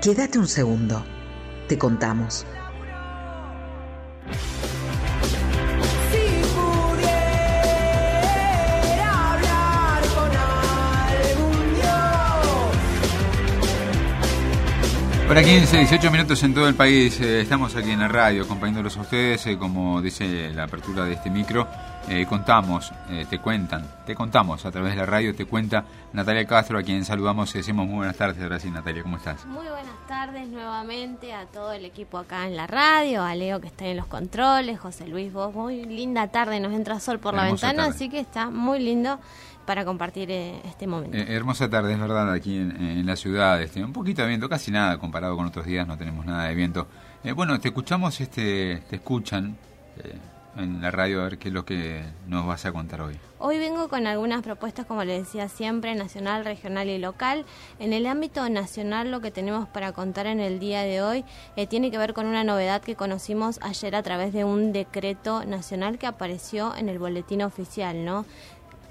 Quédate un segundo, te contamos. Por 15, 18 minutos en todo el país. Eh, estamos aquí en la radio acompañándolos a ustedes. Eh, como dice la apertura de este micro, eh, contamos, te cuentan, te contamos a través de la radio, te cuenta Natalia Castro, a quien saludamos y decimos muy buenas tardes. Ahora sí, Natalia, ¿cómo estás? Muy buenas tardes nuevamente a todo el equipo acá en la radio, a Leo que está en los controles, José Luis, vos, muy linda tarde, nos entra sol por la ventana, así que está muy lindo para compartir eh, este momento. Eh, hermosa tarde, es verdad, aquí en, la ciudad. Este, un poquito de viento, casi nada comparado con otros días, no tenemos nada de viento. Eh, bueno, te escuchamos, este, te escuchan en la radio a ver qué es lo que nos vas a contar hoy. Hoy vengo con algunas propuestas, como le decía siempre, nacional, regional y local. En el ámbito nacional lo que tenemos para contar en el día de hoy tiene que ver con una novedad que conocimos ayer a través de un decreto nacional que apareció en el boletín oficial, ¿no?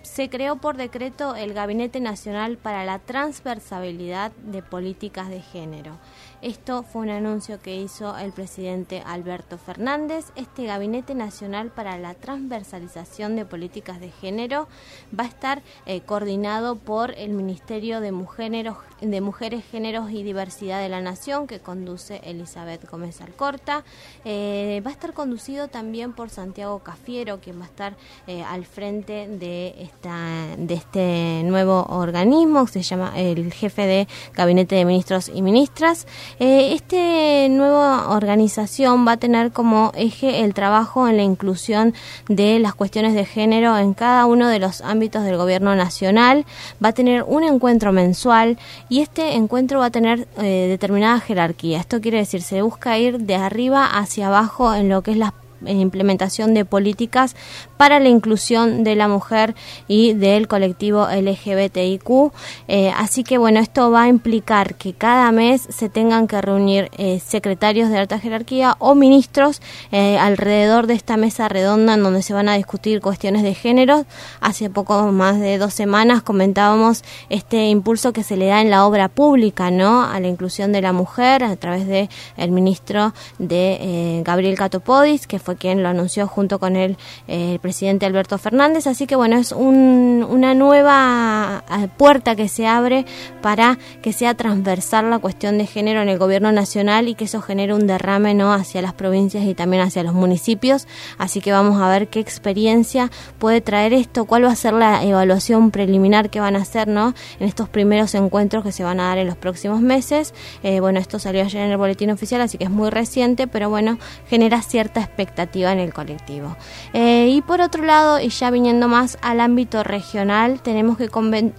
Se creó por decreto el Gabinete Nacional para la Transversabilidad de Políticas de Género. Esto fue un anuncio que hizo el presidente Alberto Fernández. Este Gabinete Nacional para la Transversalización de Políticas de Género va a estar eh, coordinado por el Ministerio de de Mujeres, Géneros y Diversidad de la Nación, que conduce Elizabeth Gómez Alcorta. Eh, va a estar conducido también por Santiago Cafiero, quien va a estar eh, al frente de, esta, de este nuevo organismo, que se llama el jefe de Gabinete de Ministros y Ministras. Eh, este nueva organización va a tener como eje el trabajo en la inclusión de las cuestiones de género en cada uno de los ámbitos del gobierno nacional. Va a tener un encuentro mensual y este encuentro va a tener eh, determinada jerarquía. Esto quiere decir, se busca ir de arriba hacia abajo en lo que es la implementación de políticas para la inclusión de la mujer y del colectivo LGBTIQ. Eh, así que bueno, esto va a implicar que cada mes se tengan que reunir eh, secretarios de alta jerarquía o ministros eh, alrededor de esta mesa redonda en donde se van a discutir cuestiones de género. Hace poco más de dos semanas comentábamos este impulso que se le da en la obra pública, ¿no? A la inclusión de la mujer a través de el ministro de Gabriel Catopodis, que fue quien lo anunció junto con el, el presidente Alberto Fernández. Así que bueno, es una nueva eh, puerta que se abre para que sea transversal la cuestión de género en el gobierno nacional y que eso genere un derrame no hacia las provincias y también hacia los municipios. Así que vamos a ver qué experiencia puede traer esto, cuál va a ser la evaluación preliminar que van a hacer ¿no? en estos primeros encuentros que se van a dar en los próximos meses. Eh, bueno, esto salió ayer en el boletín oficial, así que es muy reciente, pero bueno, genera cierta expectativa en el colectivo. Eh, y por otro lado, y ya viniendo más al ámbito regional, tenemos que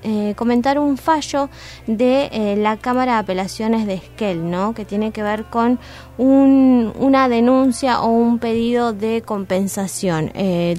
eh, comentar un fallo de eh, la Cámara de Apelaciones de Esquel, ¿no? que tiene que ver con una denuncia o un pedido de compensación.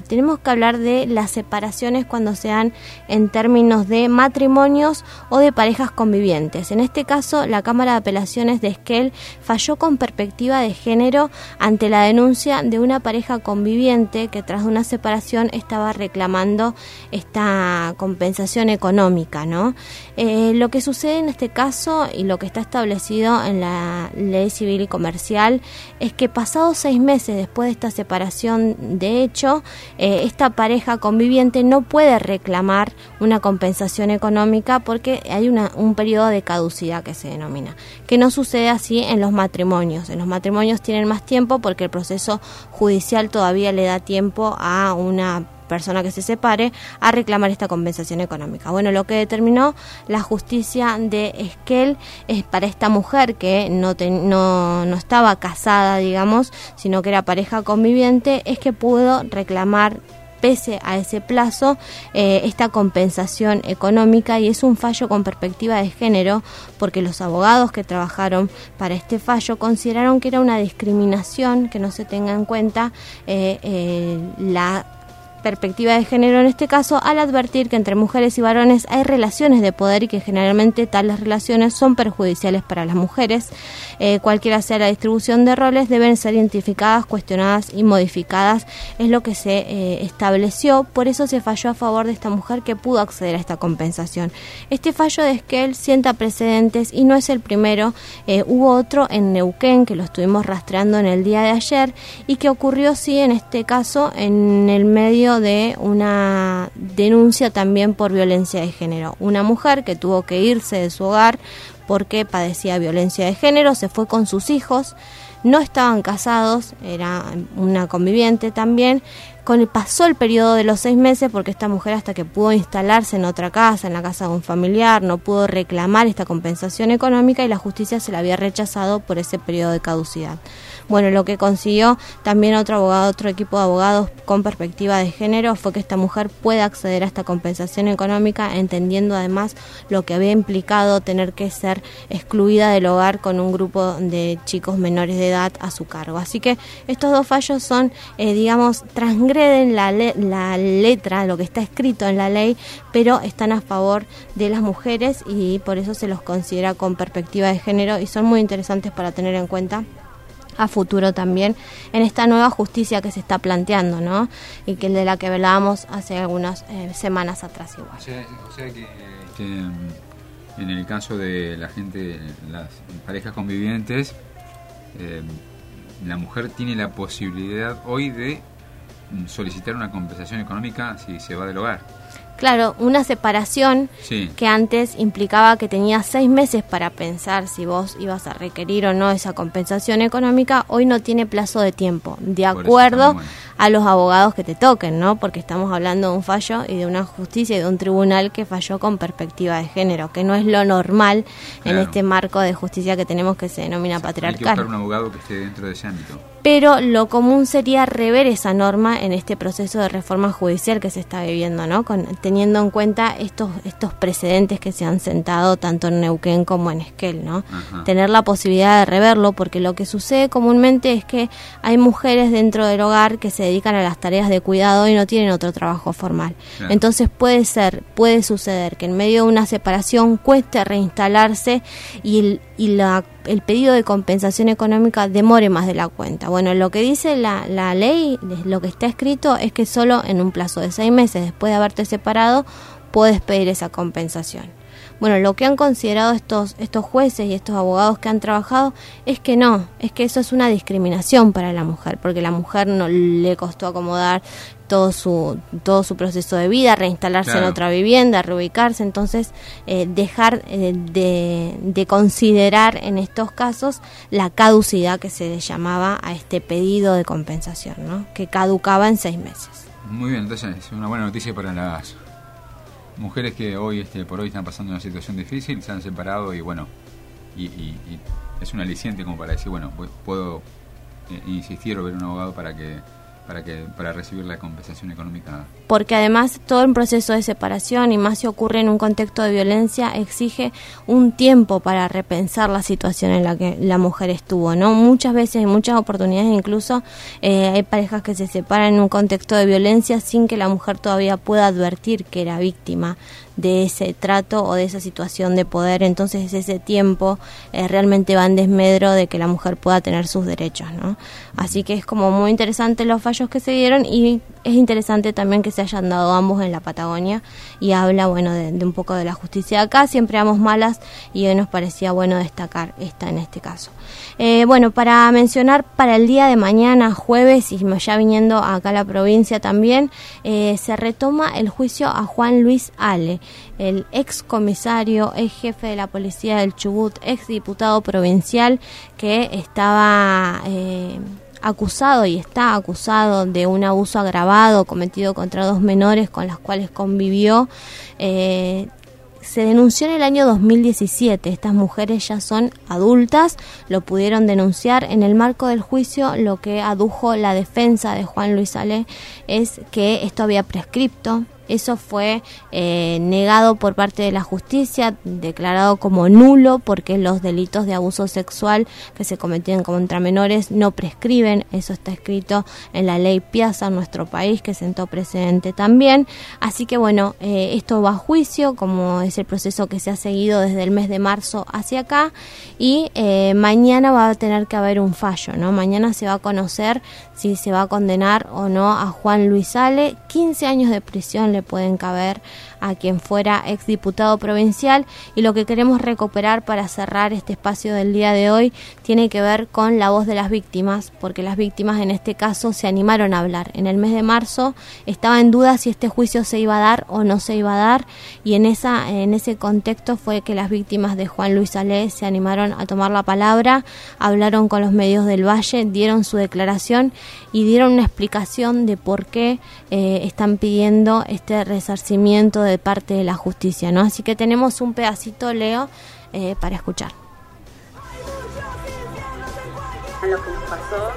Tenemos que hablar de las separaciones cuando sean en términos de matrimonios o de parejas convivientes. En este caso, la Cámara de Apelaciones de Esquel falló con perspectiva de género ante la denuncia de una pareja conviviente que tras una separación estaba reclamando esta compensación económica. ¿no? Eh, lo que sucede en este caso y lo que está establecido en la ley civil y comercial es que pasados seis meses después de esta separación de hecho, eh, esta pareja conviviente no puede reclamar una compensación económica porque hay un periodo de caducidad que se denomina, que no sucede así en los matrimonios. En los matrimonios tienen más tiempo porque el proceso judicial todavía le da tiempo a una persona que se separe a reclamar esta compensación económica. Bueno, lo que determinó la justicia de Esquel es para esta mujer que no, no, no estaba casada, digamos, sino que era pareja conviviente, es que pudo reclamar pese a ese plazo, eh, esta compensación económica y es un fallo con perspectiva de género porque los abogados que trabajaron para este fallo consideraron que era una discriminación que no se tenga en cuenta eh, eh, la perspectiva de género en este caso al advertir que entre mujeres y varones hay relaciones de poder y que generalmente tales relaciones son perjudiciales para las mujeres. Eh, cualquiera sea la distribución de roles deben ser identificadas, cuestionadas y modificadas. Es lo que se eh, estableció. Por eso se falló a favor de esta mujer que pudo acceder a esta compensación. Este fallo de Esquel sienta precedentes y no es el primero. Eh, hubo otro en Neuquén que lo estuvimos rastreando en el día de ayer y que ocurrió sí en este caso en el medio de una denuncia también por violencia de género. Una mujer que tuvo que irse de su hogar porque padecía violencia de género, se fue con sus hijos, no estaban casados, era una conviviente también, con el, pasó el periodo de los seis meses porque esta mujer hasta que pudo instalarse en otra casa, en la casa de un familiar, no pudo reclamar esta compensación económica y la justicia se la había rechazado por ese periodo de caducidad. Bueno, lo que consiguió también otro abogado, otro equipo de abogados con perspectiva de género fue que esta mujer pueda acceder a esta compensación económica, entendiendo además lo que había implicado tener que ser excluida del hogar con un grupo de chicos menores de edad a su cargo. Así que estos dos fallos son, eh, digamos, transgreden la, la letra, lo que está escrito en la ley, pero están a favor de las mujeres y por eso se los considera con perspectiva de género y son muy interesantes para tener en cuenta a futuro también en esta nueva justicia que se está planteando, ¿no? Y que de la que hablábamos hace algunas eh, semanas atrás igual. O sea, que, mm, en el caso de la gente, las parejas convivientes, eh, la mujer tiene la posibilidad hoy de mm, solicitar una compensación económica si se va del hogar. Claro, una separación que antes implicaba que tenías seis meses para pensar si vos ibas a requerir o no esa compensación económica, hoy no tiene plazo de tiempo, de acuerdo a los abogados que te toquen, ¿no? Porque estamos hablando de un fallo y de una justicia y de un tribunal que falló con perspectiva de género, que no es lo normal en este marco de justicia que tenemos que se denomina patriarcal. Hay que buscar un abogado que esté dentro de ese ámbito pero lo común sería rever esa norma en este proceso de reforma judicial que se está viviendo, ¿no? Con, teniendo en cuenta estos estos precedentes que se han sentado tanto en Neuquén como en Esquel, ¿no? Tener la posibilidad de reverlo porque lo que sucede comúnmente es que hay mujeres dentro del hogar que se dedican a las tareas de cuidado y no tienen otro trabajo formal. Entonces puede ser, puede suceder que en medio de una separación cueste reinstalarse y, y la el pedido de compensación económica demore más de la cuenta. Bueno, lo que dice la, la ley, lo que está escrito es que solo en un plazo de seis meses después de haberte separado puedes pedir esa compensación. Bueno, lo que han considerado estos, estos jueces y estos abogados que han trabajado es que no, es que eso es una discriminación para la mujer, porque la mujer no le costó acomodar todo su todo su proceso de vida, reinstalarse en otra vivienda, reubicarse, entonces eh, dejar eh, de, de, considerar en estos casos la caducidad que se le llamaba a este pedido de compensación, ¿no? que caducaba en seis meses. Muy bien, entonces es una buena noticia para las mujeres que hoy este, por hoy están pasando una situación difícil, se han separado y bueno, y, es un aliciente como para decir, bueno, puedo eh, insistir o ver un abogado para que para que para recibir la compensación económica. Porque además todo el proceso de separación y más si ocurre en un contexto de violencia exige un tiempo para repensar la situación en la que la mujer estuvo, ¿no? Muchas veces, en muchas oportunidades incluso eh, hay parejas que se separan en un contexto de violencia sin que la mujer todavía pueda advertir que era víctima de ese trato o de esa situación de poder. Entonces ese tiempo eh, realmente va en desmedro de que la mujer pueda tener sus derechos. ¿no? Así que es como muy interesante los fallos que se dieron y es interesante también que se hayan dado ambos en la Patagonia y habla bueno de, un poco de la justicia acá. Siempre damos malas y hoy nos parecía bueno destacar esta en este caso. Eh, bueno, para mencionar para el día de mañana, jueves, y ya viniendo acá a la provincia también, eh, se retoma el juicio a Juan Luis Ale el ex comisario, ex jefe de la policía del Chubut, ex diputado provincial que estaba eh, acusado y está acusado de un abuso agravado cometido contra dos menores con las cuales convivió. Eh, se denunció en el año 2017. Estas mujeres ya son adultas, lo pudieron denunciar. En el marco del juicio, lo que adujo la defensa de Juan Luis Ale es que esto había prescripto, eso fue eh, negado por parte de la justicia, declarado como nulo porque los delitos de abuso sexual que se cometían contra menores no prescriben. Eso está escrito en la ley Piazza en nuestro país que sentó precedente también. Así que bueno, eh, esto va a juicio, como es el proceso que se ha seguido desde el mes de marzo hacia acá y eh, mañana va a tener que haber un fallo, ¿no? Mañana se va a conocer si se va a condenar o no a Juan Luis Ale, 15 años de prisión pueden caber a quien fuera exdiputado provincial y lo que queremos recuperar para cerrar este espacio del día de hoy tiene que ver con la voz de las víctimas, porque las víctimas en este caso se animaron a hablar. En el mes de marzo estaba en duda si este juicio se iba a dar o no se iba a dar y en esa en ese contexto fue que las víctimas de Juan Luis Alé se animaron a tomar la palabra, hablaron con los medios del Valle, dieron su declaración y dieron una explicación de por qué eh, están pidiendo este resarcimiento de parte de la justicia, ¿no? Así que tenemos un pedacito, Leo, eh, para escuchar. Lo que nos pasó,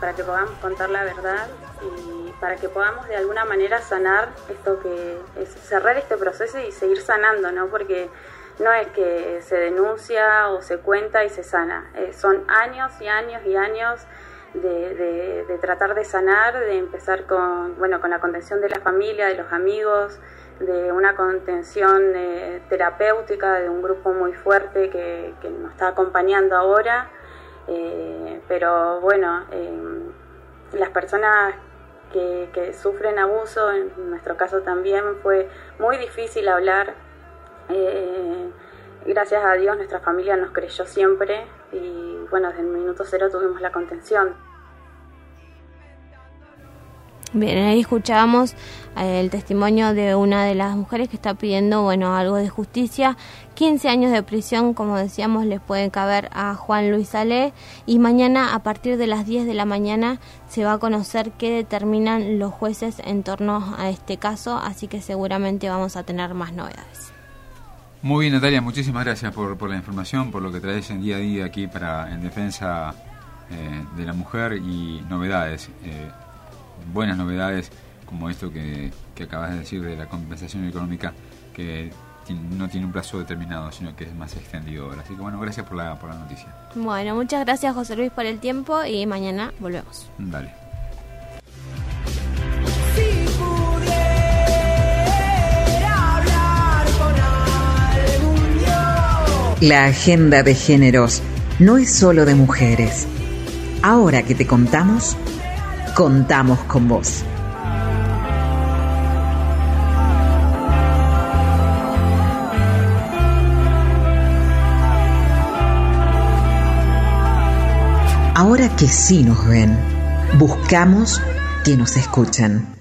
para que podamos contar la verdad y para que podamos de alguna manera sanar esto que es cerrar este proceso y seguir sanando, ¿no? Porque no es que se denuncia o se cuenta y se sana, eh, son años y años y años de, tratar de sanar, de empezar con, bueno, con la contención de la familia, de los amigos, de una contención eh, terapéutica de un grupo muy fuerte que, nos está acompañando ahora. Eh, pero bueno, em, las personas que, que, sufren abuso, en nuestro caso también, fue muy difícil hablar. Eh, gracias a Dios nuestra familia nos creyó siempre y bueno, desde el minuto cero tuvimos la contención. Bien, ahí escuchábamos eh, el testimonio de una de las mujeres que está pidiendo, bueno, algo de justicia. 15 años de prisión, como decíamos, les pueden caber a Juan Luis Ale. Y mañana, a partir de las 10 de la mañana, se va a conocer qué determinan los jueces en torno a este caso. Así que seguramente vamos a tener más novedades. Muy bien, Natalia, muchísimas gracias por, por la información, por lo que traes en día a día aquí para en defensa eh, de la mujer y novedades. Eh, buenas novedades como esto que, acabas de decir de la compensación económica que no tiene un plazo determinado, sino que es más extendido ahora. Así que bueno, gracias por la, por la noticia. Bueno, muchas gracias José Luis por el tiempo y mañana volvemos. Dale. La agenda de géneros no es solo de mujeres. Ahora que te contamos, contamos con vos. Ahora que sí nos ven, buscamos que nos escuchen.